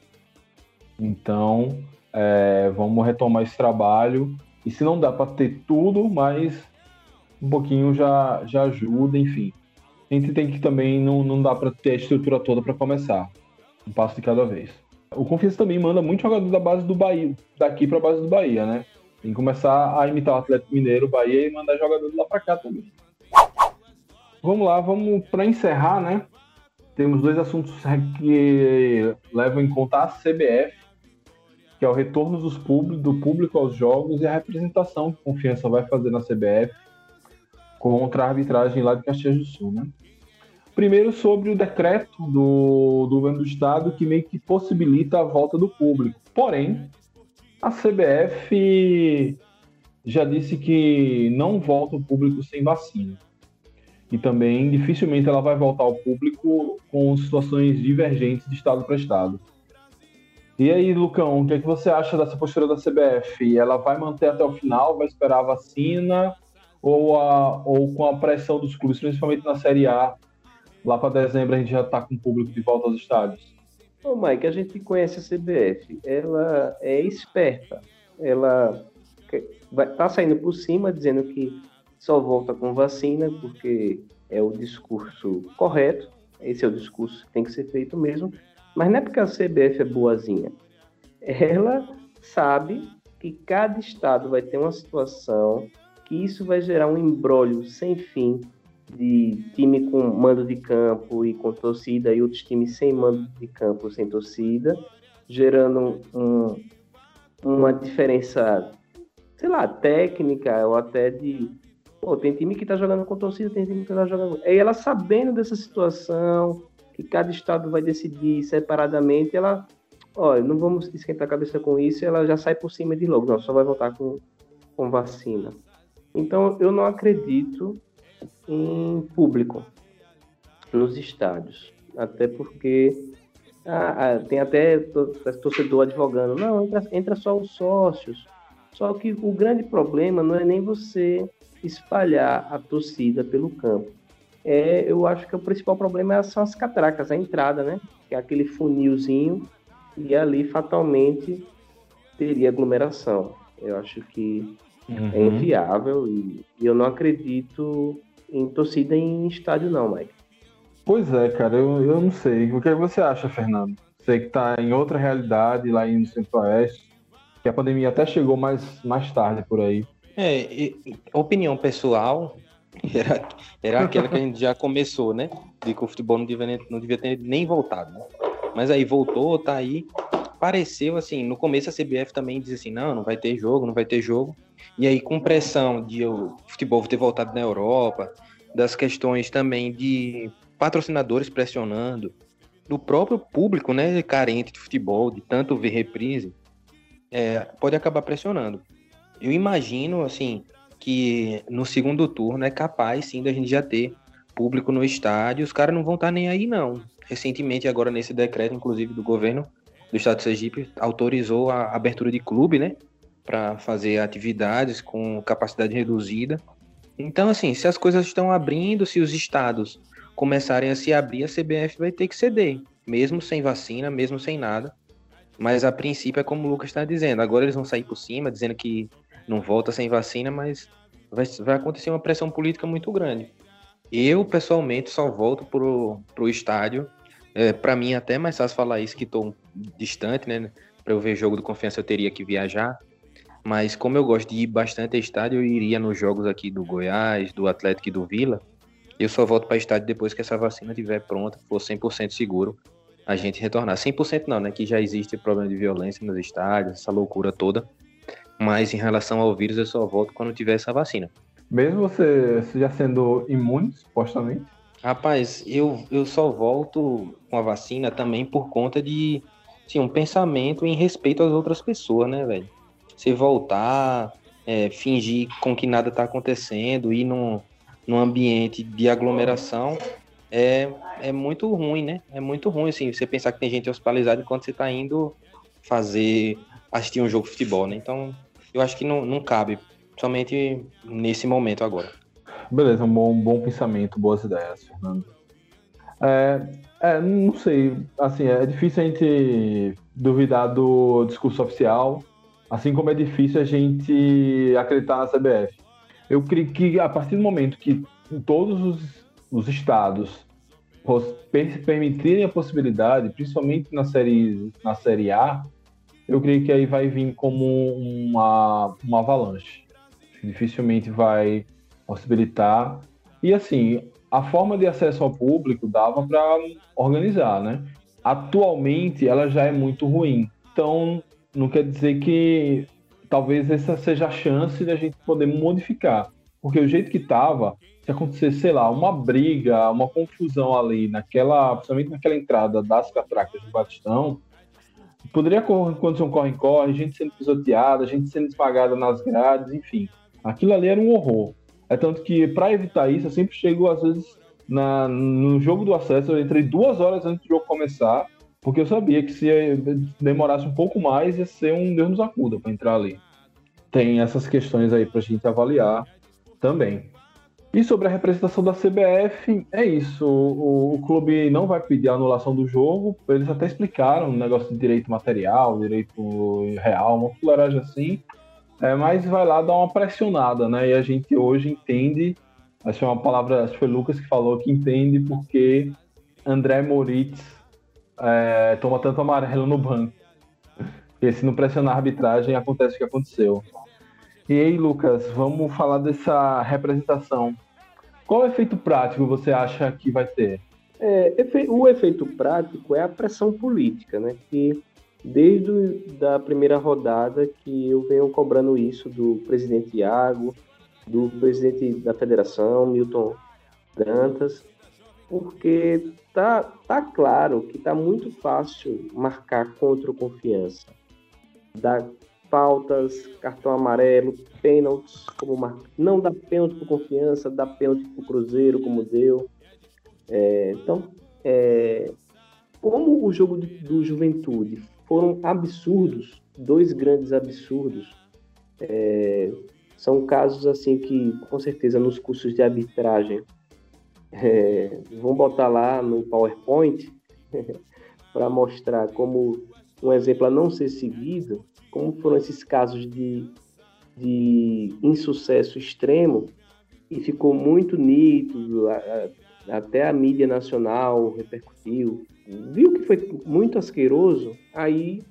S3: Então, é, vamos retomar esse trabalho. E se não dá para ter tudo, mas um pouquinho já, já ajuda, enfim. A gente tem que também, não, não dá para ter a estrutura toda para começar. Um passo de cada vez. O Confiança também manda muito jogador da base do Bahia, daqui para a base do Bahia, né? Tem que começar a imitar o Atlético Mineiro, Bahia e mandar jogador lá para cá também. Vamos lá, vamos para encerrar, né? Temos dois assuntos que levam em conta a CBF, que é o retorno dos do público aos jogos e a representação que Confiança vai fazer na CBF contra a arbitragem lá de Caxias do Sul, né? Primeiro sobre o decreto do, do governo do estado que meio que possibilita a volta do público. Porém, a CBF já disse que não volta o público sem vacina. E também dificilmente ela vai voltar ao público com situações divergentes de estado para estado. E aí, Lucão, o que, é que você acha dessa postura da CBF? Ela vai manter até o final, vai esperar a vacina, ou, a, ou com a pressão dos clubes, principalmente na Série A, lá para dezembro a gente já está com o público de volta aos estádios?
S4: Ô, Mike, a gente conhece a CBF, ela é esperta, ela está saindo por cima dizendo que só volta com vacina porque é o discurso correto, esse é o discurso que tem que ser feito mesmo, mas não é porque a CBF é boazinha, ela sabe que cada estado vai ter uma situação que isso vai gerar um embrólio sem fim de time com mando de campo e com torcida e outros times sem mando de campo, sem torcida, gerando um, uma diferença, sei lá, técnica ou até de. Pô, tem time que tá jogando com torcida, tem time que tá jogando. E ela sabendo dessa situação, que cada estado vai decidir separadamente, ela. Olha, não vamos esquentar a cabeça com isso, ela já sai por cima de logo. Não, só vai voltar com, com vacina. Então, eu não acredito em público nos estádios. Até porque ah, ah tem até torcedor advogando, não, entra, entra só os sócios. Só que o grande problema não é nem você espalhar a torcida pelo campo. É, eu acho que o principal problema são as catracas, a entrada, né? Que é aquele funilzinho e ali fatalmente teria aglomeração. Eu acho que uhum. é inviável e, e eu não acredito em torcida em estádio, não, Mike.
S3: Pois é, cara, eu, eu não sei. O que você acha, Fernando? Você que está em outra realidade lá no Centro-Oeste, que a pandemia até chegou mais, mais tarde por aí.
S5: É, e, opinião pessoal era, era aquela que a gente já começou, né? De que o futebol não devia, não devia ter nem voltado. Né? Mas aí voltou, tá aí. Pareceu assim, no começo a CBF também dizia assim: não, não vai ter jogo, não vai ter jogo. E aí, com pressão de o futebol ter voltado na Europa, das questões também de patrocinadores pressionando, do próprio público, né, carente de futebol, de tanto ver reprise, é, pode acabar pressionando. Eu imagino, assim, que no segundo turno é capaz, sim, da gente já ter público no estádio, os caras não vão estar tá nem aí, não. Recentemente, agora nesse decreto, inclusive, do governo do estado de Sergipe, autorizou a abertura de clube, né, para fazer atividades com capacidade reduzida. Então, assim, se as coisas estão abrindo, se os estados começarem a se abrir, a CBF vai ter que ceder, mesmo sem vacina, mesmo sem nada. Mas a princípio é como o Lucas está dizendo. Agora eles vão sair por cima, dizendo que não volta sem vacina, mas vai, vai acontecer uma pressão política muito grande. Eu, pessoalmente, só volto pro, pro estádio. É, para mim, até mais fácil falar isso, que estou distante, né? Para eu ver jogo do Confiança, eu teria que viajar. Mas como eu gosto de ir bastante a estádio, eu iria nos jogos aqui do Goiás, do Atlético e do Vila. Eu só volto para estádio depois que essa vacina estiver pronta, for 100% seguro, a gente retornar. 100% não, né? Que já existe problema de violência nos estádios, essa loucura toda. Mas em relação ao vírus, eu só volto quando tiver essa vacina.
S3: Mesmo você já sendo imune, supostamente?
S5: Rapaz, eu, eu só volto com a vacina também por conta de assim, um pensamento em respeito às outras pessoas, né, velho? Você voltar, é, fingir com que nada está acontecendo, ir num, num ambiente de aglomeração, é, é muito ruim, né? É muito ruim, assim, você pensar que tem gente hospitalizada enquanto você está indo fazer, assistir um jogo de futebol, né? Então, eu acho que não, não cabe, somente nesse momento agora.
S3: Beleza, um bom, bom pensamento, boas ideias, Fernando. É, é, não sei, assim, é difícil a gente duvidar do discurso oficial, Assim como é difícil a gente acreditar na CBF. Eu creio que a partir do momento que todos os, os estados permitirem a possibilidade, principalmente na série, na série A, eu creio que aí vai vir como uma, uma avalanche. Dificilmente vai possibilitar. E assim, a forma de acesso ao público dava para organizar, né? Atualmente ela já é muito ruim. Então, não quer dizer que talvez essa seja a chance da gente poder modificar. Porque o jeito que estava, se acontecesse, sei lá, uma briga, uma confusão ali, naquela, principalmente naquela entrada das catracas do Batistão, poderia acontecer um corre-corre, gente sendo pisoteada, gente sendo esmagada nas grades, enfim. Aquilo ali era um horror. É tanto que, para evitar isso, eu sempre chego, às vezes, na, no jogo do acesso, eu entrei duas horas antes do jogo começar, porque eu sabia que se demorasse um pouco mais, ia ser um Deus nos acuda para entrar ali. Tem essas questões aí para a gente avaliar também. E sobre a representação da CBF, é isso. O, o, clube não vai pedir a anulação do jogo. Eles até explicaram um negócio de direito material, direito real, uma fularagem assim. É, mas vai lá dar uma pressionada, né? E a gente hoje entende, acho que é uma palavra, acho que foi Lucas que falou, que entende porque André Moritz é, toma tanto amarelo no banco. Porque se não pressionar a arbitragem, acontece o que aconteceu. E aí, Lucas, vamos falar dessa representação qual efeito prático você acha que vai ter?
S4: É, o efeito prático é a pressão política, né? Que desde a primeira rodada que eu venho cobrando isso do presidente Iago, do presidente da federação, Milton Dantas, porque tá, tá claro que tá muito fácil marcar contra o confiança. Da faltas, cartão amarelo, pênaltis, como mar... não dá pênalti por confiança, dá pênalti pro Cruzeiro, como deu. É, então, é, como o jogo do, do, Juventude foram absurdos, dois grandes absurdos, é, são casos assim que, com certeza, nos cursos de arbitragem é, vão botar lá no PowerPoint para mostrar como um exemplo a não ser seguido, como foram esses casos de, de insucesso extremo, e ficou muito nítido, até a mídia nacional repercutiu, viu que foi muito asqueroso, aí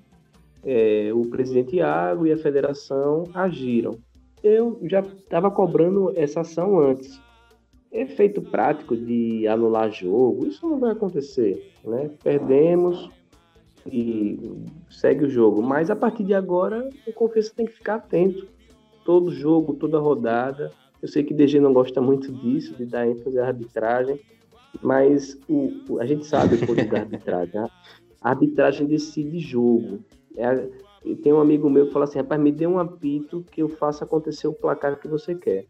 S4: é, o presidente Iago e a federação agiram. Eu já estava cobrando essa ação antes. Efeito prático de anular jogo, isso não vai acontecer. Né? Perdemos, e segue o jogo. Mas a partir de agora, o Confiança tem que ficar atento. Todo jogo, toda rodada. Eu sei que DG não gosta muito disso, de dar ênfase à arbitragem, mas o, a gente sabe o poder da arbitragem. Né? A arbitragem decide jogo. É, tem um amigo meu que fala assim: rapaz, me dê um apito que eu faça acontecer o placar que você quer.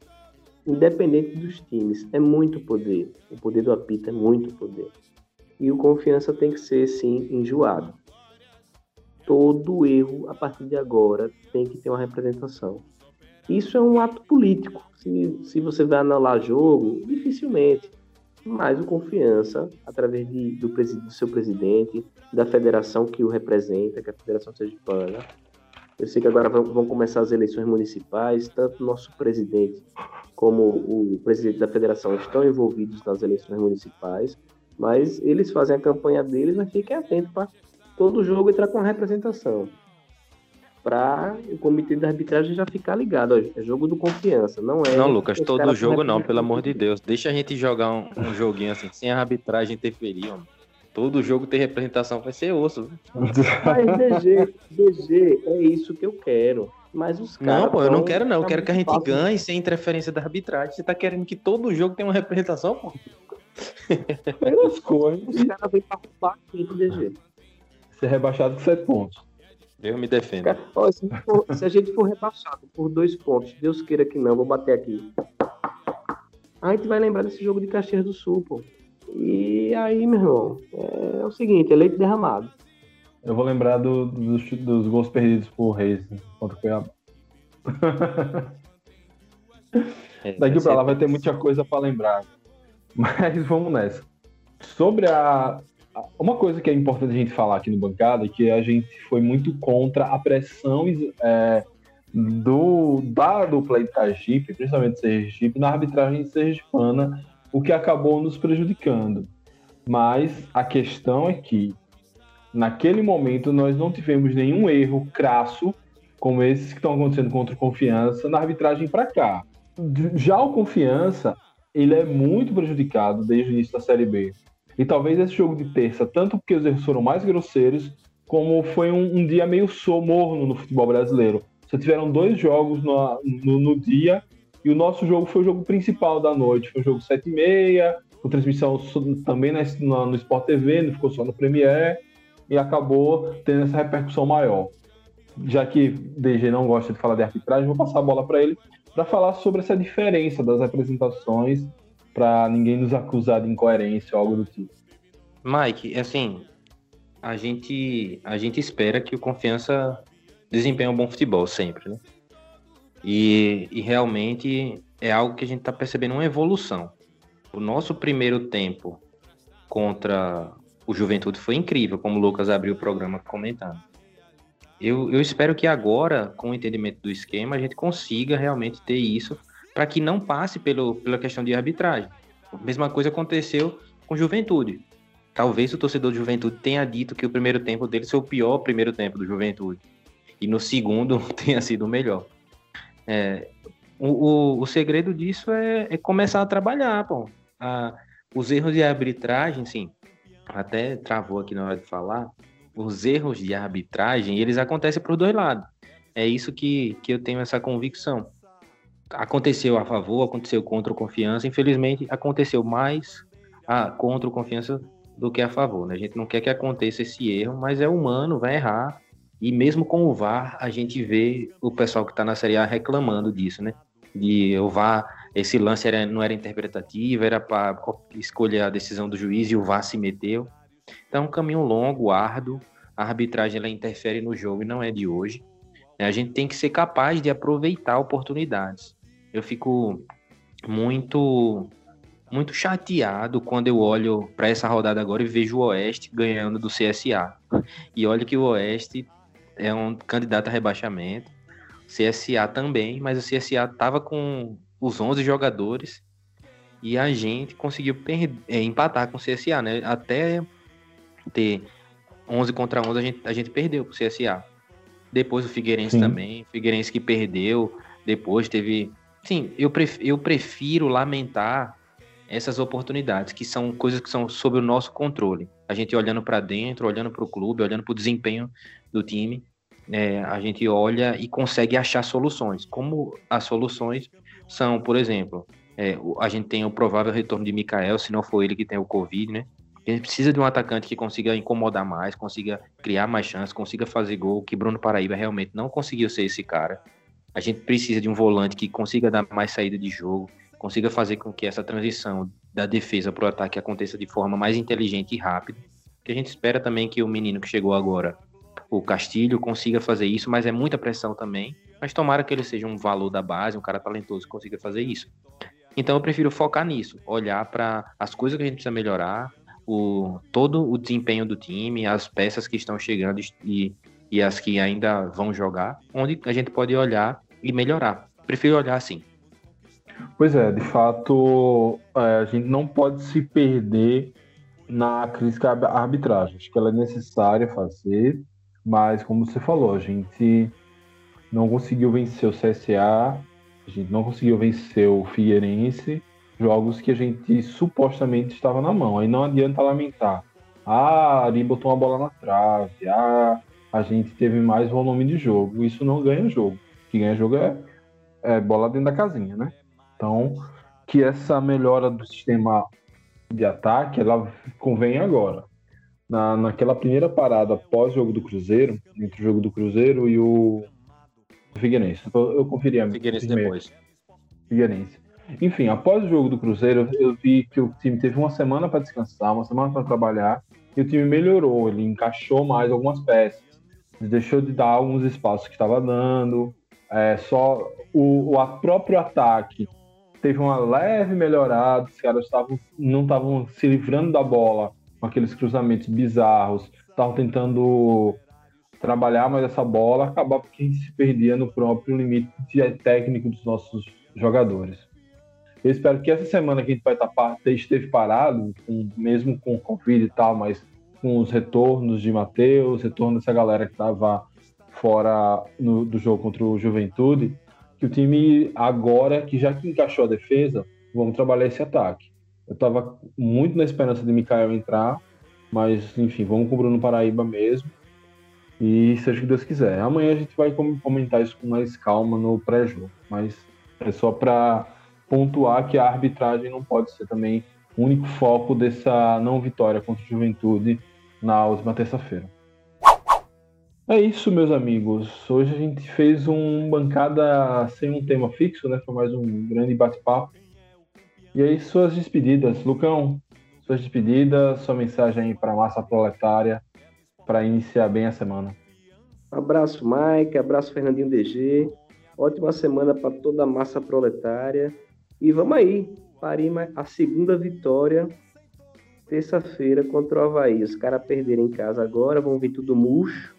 S4: Independente dos times, é muito poder. O poder do apito é muito poder. E o confiança tem que ser, sim, enjoado todo erro, a partir de agora, tem que ter uma representação. Isso é um ato político. Se, se você vai anular jogo, dificilmente. Mas o confiança, através de, do, do, seu presidente, da federação que o representa, que a Federação Sergipana. Eu sei que agora vão, começar as eleições municipais, tanto nosso presidente como o presidente da federação estão envolvidos nas eleições municipais, mas eles fazem a campanha deles, mas fiquem atentos para todo jogo entrar com a representação. Para o comitê de arbitragem já ficar ligado. Ó, é jogo do confiança, não é.
S5: Não, Lucas, todo jogo não, pelo amor de Deus. Deixa a gente jogar um, um joguinho assim, sem a arbitragem interferir, ó. Todo jogo tem representação, vai ser osso.
S4: Mas DG, DG, é isso que eu quero. Mas os caras.
S5: Não, pô, eu não quero, não. Eu quero que a gente ganhe sem interferência da arbitragem. Você tá querendo que todo jogo tenha uma representação, pô?
S3: Pelas coisas.
S4: Os caras vêm pra roubar aqui DG
S3: ser rebaixado com sete pontos.
S5: Deus me defenda.
S4: se, for, se, a gente for rebaixado por dois pontos, Deus queira que não, vou bater aqui. A gente vai lembrar desse jogo de Caxias do Sul, pô. E aí, meu irmão, é, é o seguinte, é leite derramado.
S3: Eu vou lembrar do, dos, dos gols perdidos por Reis contra o Cuiabá. É, Daqui pra lá vai ter muita coisa para lembrar. Mas vamos nessa. Sobre a, uma coisa que é importante a gente falar aqui no bancada é que a gente foi muito contra a pressão é, do, da dupla Itagipe, principalmente Sergipe, na arbitragem sergipana, o que acabou nos prejudicando. Mas a questão é que, naquele momento, nós não tivemos nenhum erro crasso, como esses que estão acontecendo contra o Confiança, na arbitragem para cá. Já o Confiança, ele é muito prejudicado desde o início da Série B. E talvez esse jogo de terça, tanto porque os erros foram mais grosseiros, como foi um, um dia meio morno no futebol brasileiro. Só tiveram dois jogos no, no, no, dia e o nosso jogo foi o jogo principal da noite. Foi o jogo 7 e meia, com transmissão também no, Sport TV, não ficou só no Premiere, e acabou tendo essa repercussão maior. Já que DG não gosta de falar de arbitragem, vou passar a bola para ele para falar sobre essa diferença das apresentações para ninguém nos acusar de incoerência ou algo do tipo.
S5: Mike, assim, a gente, a gente espera que o Confiança desempenhe um bom futebol sempre, né? E, e realmente é algo que a gente está percebendo uma evolução. O nosso primeiro tempo contra o Juventude foi incrível, como o Lucas abriu o programa comentando. Eu, eu espero que agora, com o entendimento do esquema, a gente consiga realmente ter isso para que não passe pelo, pela questão de arbitragem. A mesma coisa aconteceu com Juventude. Talvez o torcedor do Juventude tenha dito que o primeiro tempo dele foi o pior primeiro tempo do Juventude. E no segundo tenha sido o melhor. É, o, o, o, segredo disso é, é, começar a trabalhar, pô. A, os erros de arbitragem, sim, até travou aqui na hora de falar, os erros de arbitragem, eles acontecem por dois lados. É isso que, que eu tenho essa convicção. Aconteceu a favor, aconteceu contra o confiança. Infelizmente, aconteceu mais a, contra o confiança do que a favor. Né? A gente não quer que aconteça esse erro, mas é humano, vai errar. E mesmo com o VAR, a gente vê o pessoal que está na Série A reclamando disso, né? De o VAR, esse lance era, não era interpretativo, era para escolher a decisão do juiz e o VAR se meteu. Então é um caminho longo, árduo. A arbitragem ela interfere no jogo e não é de hoje. A gente tem que ser capaz de aproveitar oportunidades. Eu fico muito muito chateado quando eu olho para essa rodada agora e vejo o Oeste ganhando do CSA. E olha que o Oeste é um candidato a rebaixamento. CSA também, mas o CSA estava com os 11 jogadores e a gente conseguiu é, empatar com o CSA, né? Até ter 11 contra 11 a gente, a gente perdeu pro CSA. Depois o Figueirense Sim. também, Figueirense que perdeu, depois teve... Sim, eu, pref, eu prefiro lamentar essas oportunidades, que são coisas que são sob o nosso controle. A gente olhando para dentro, olhando para o clube, olhando para o desempenho do time, é, a gente olha e consegue achar soluções. Como as soluções são, por exemplo, é, a gente tem o provável retorno de Mikael, se não for ele que tem o Covid, né? A gente precisa de um atacante que consiga incomodar mais, consiga criar mais chances, consiga fazer gol, que Bruno Paraíba realmente não conseguiu ser esse cara. A gente precisa de um volante que consiga dar mais saída de jogo, consiga fazer com que essa transição da defesa para o ataque aconteça de forma mais inteligente e rápida. Que a gente espera também que o menino que chegou agora, o Castilho, consiga fazer isso, mas é muita pressão também. Mas tomara que ele seja um valor da base, um cara talentoso que consiga fazer isso. Então eu prefiro focar nisso, olhar para as coisas que a gente precisa melhorar, o, todo o desempenho do time, as peças que estão chegando e, e as que ainda vão jogar, onde a gente pode olhar e melhorar. Prefiro olhar assim.
S3: Pois é, de fato, é, a gente não pode se perder na crítica à arbitragem. Acho que ela é necessária fazer, mas como você falou, a gente não conseguiu vencer o CSA, a gente não conseguiu vencer o Figueirense, jogos que a gente supostamente estava na mão. Aí não adianta lamentar. Ah, ali botou uma bola na trave. Ah, a gente teve mais volume de jogo. Isso não ganha jogo. O que ganha jogo é, é bola dentro da casinha, né? Então, que essa melhora do sistema de ataque, ela convém agora. Na, naquela primeira parada pós-jogo do Cruzeiro, entre o jogo do Cruzeiro e o Figueirense. Eu, eu conferi a
S5: Figueirense depois.
S3: Figueirense. Enfim, após o jogo do Cruzeiro, eu vi que o time teve uma semana para descansar, uma semana para trabalhar, e o time melhorou, ele encaixou mais algumas peças, deixou de dar alguns espaços que estava dando, é, só o, o próprio ataque teve uma leve melhorada, os caras tavam, não estavam se livrando da bola com aqueles cruzamentos bizarros, estavam tentando trabalhar mais essa bola, acabava que a gente se perdia no próprio limite técnico dos nossos jogadores. Eu espero que essa semana que a gente vai estar tá esteve parado, com, mesmo com Covid e tal, mas com os retornos de Matheus, retorno dessa galera que estava fora no, do jogo contra o Juventude, que o time agora, que já que encaixou a defesa, vamos trabalhar esse ataque. Eu estava muito na esperança de Mikael entrar, mas enfim, vamos com o Bruno Paraíba mesmo. E seja o que Deus quiser. Amanhã a gente vai comentar isso com mais calma no pré-jogo, mas é só para pontuar que a arbitragem não pode ser também o único foco dessa não vitória contra o Juventude na última terça-feira. É isso, meus amigos. Hoje a gente fez um bancada sem um tema fixo, né? Foi mais um grande bate-papo. E aí, suas despedidas. Lucão, suas despedidas, sua mensagem aí para a massa proletária para iniciar bem a semana.
S4: Abraço, Mike. Abraço, Fernandinho DG. Ótima semana para toda a massa proletária. E vamos aí, Parima, a segunda vitória terça-feira contra o Havaí. Os caras perderam em casa agora, vão vir tudo murcho.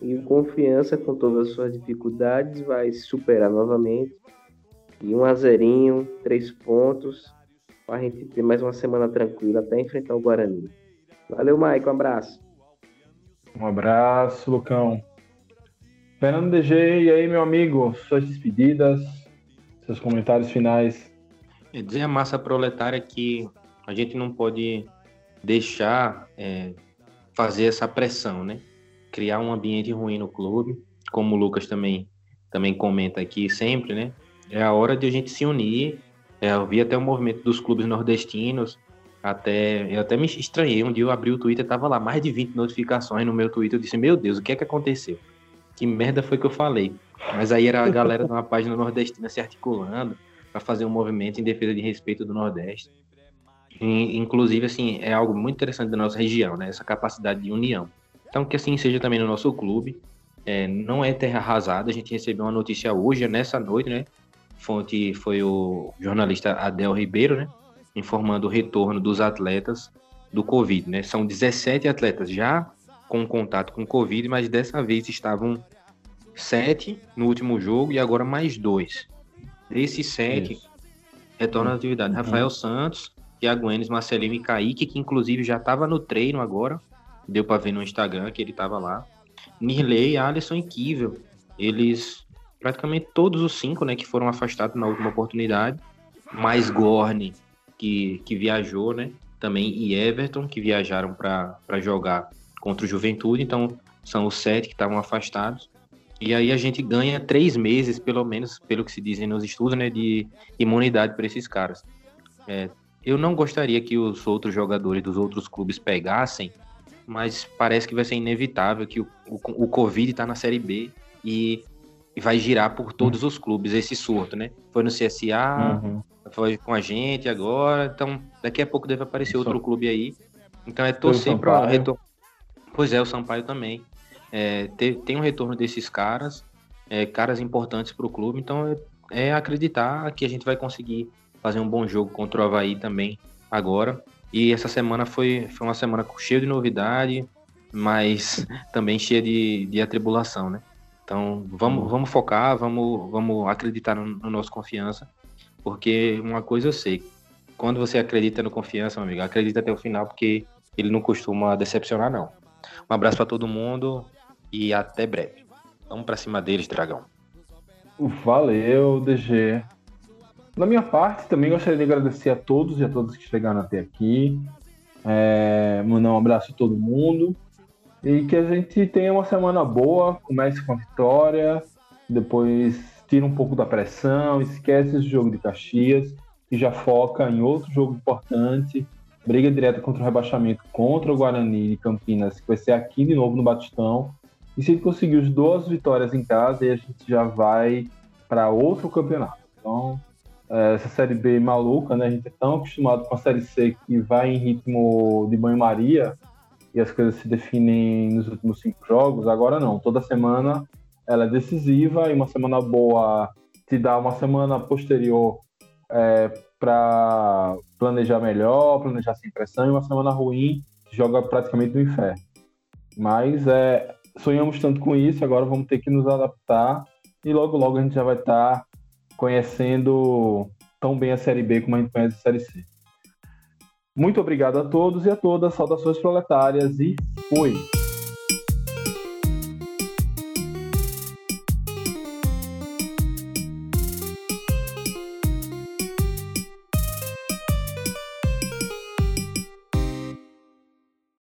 S4: E confiança, com todas as suas dificuldades, vai se superar novamente. E um azerinho, três pontos, para a gente ter mais uma semana tranquila até enfrentar o Guarani. Valeu, Mike, um abraço.
S3: Um abraço, Lucão. Fernando DG, e aí, meu amigo, suas despedidas, seus comentários finais.
S5: É dizer a massa proletária que a gente não pode deixar é, fazer essa pressão, né? Criar um ambiente ruim no clube, como o Lucas também, também comenta aqui sempre, né? É a hora de a gente se unir. É, eu vi até o movimento dos clubes nordestinos, até eu até me estranhei. Um dia eu abri o Twitter, tava lá mais de 20 notificações no meu Twitter. Eu disse: Meu Deus, o que é que aconteceu? que merda foi que eu falei? Mas aí era a galera de uma página nordestina se articulando para fazer um movimento em defesa de respeito do Nordeste. E, inclusive, assim, é algo muito interessante da nossa região, né? Essa capacidade de união. Então, que assim seja também no nosso clube. É, não é terra arrasada. A gente recebeu uma notícia hoje, nessa noite, né? Fonte foi o jornalista Adel Ribeiro, né? Informando o retorno dos atletas do Covid, né? São 17 atletas já com contato com Covid, mas dessa vez estavam sete no último jogo e agora mais dois. Desses sete Isso. retornam à atividade. Uhum. Rafael Santos, Thiago Enes, Marcelinho e Kaique, que inclusive já estava no treino agora. Deu para ver no Instagram que ele estava lá. Nirley, Alisson e Kivel. Eles, praticamente todos os cinco, né, que foram afastados na última oportunidade. Mais Gorne, que, que viajou, né? Também e Everton, que viajaram para jogar contra o Juventude, então são os sete que estavam afastados. E aí a gente ganha três meses, pelo menos, pelo que se dizem nos estudos, né, de imunidade para esses caras. É, eu não gostaria que os outros jogadores dos outros clubes pegassem, mas parece que vai ser inevitável que o, o, o Covid está na Série B e, vai girar por todos os clubes esse surto, né? Foi no CSA, uhum. foi com a gente agora, então daqui a pouco deve aparecer outro clube aí. Então é torcer para retorno Pois é, o Sampaio também. É, tem, tem um retorno desses caras, é, caras importantes para o clube, então é, é, acreditar que a gente vai conseguir fazer um bom jogo contra o Havaí também agora. E essa semana foi, foi uma semana cheia de novidade, mas também cheia de, de atribulação, né? Então vamos, vamos focar, vamos, vamos acreditar no, no nosso confiança, porque uma coisa eu sei, quando você acredita no confiança, meu amigo, acredita até o final, porque ele não costuma decepcionar, não. Um abraço para todo mundo e até breve. Vamos para cima deles, Dragão.
S3: Valeu, DG. Da minha parte, também gostaria de agradecer a todos e a todas que chegaram até aqui. É, mandar um abraço a todo mundo. E que a gente tenha uma semana boa, comece com a vitória, depois tira um pouco da pressão, esquece esse jogo de Caxias e já foca em outro jogo importante briga direta contra o rebaixamento contra o Guarani de Campinas, que vai ser aqui de novo no Batistão. E se ele conseguir as duas vitórias em casa, aí a gente já vai para outro campeonato. Então, essa Série B maluca, né? A gente é tão acostumado com a Série C que vai em ritmo de banho-maria e as coisas se definem nos últimos cinco jogos. Agora não, toda semana ela é decisiva e uma semana boa te dá uma semana posterior é, para planejar melhor, planejar sem pressão, e uma semana ruim joga praticamente no inferno. Mas é, sonhamos tanto com isso, agora vamos ter que nos adaptar e logo logo a gente já vai estar tá conhecendo tão bem a Série B como a gente conhece a Série C. Muito obrigado a todos e a todas, saudações proletárias e fui!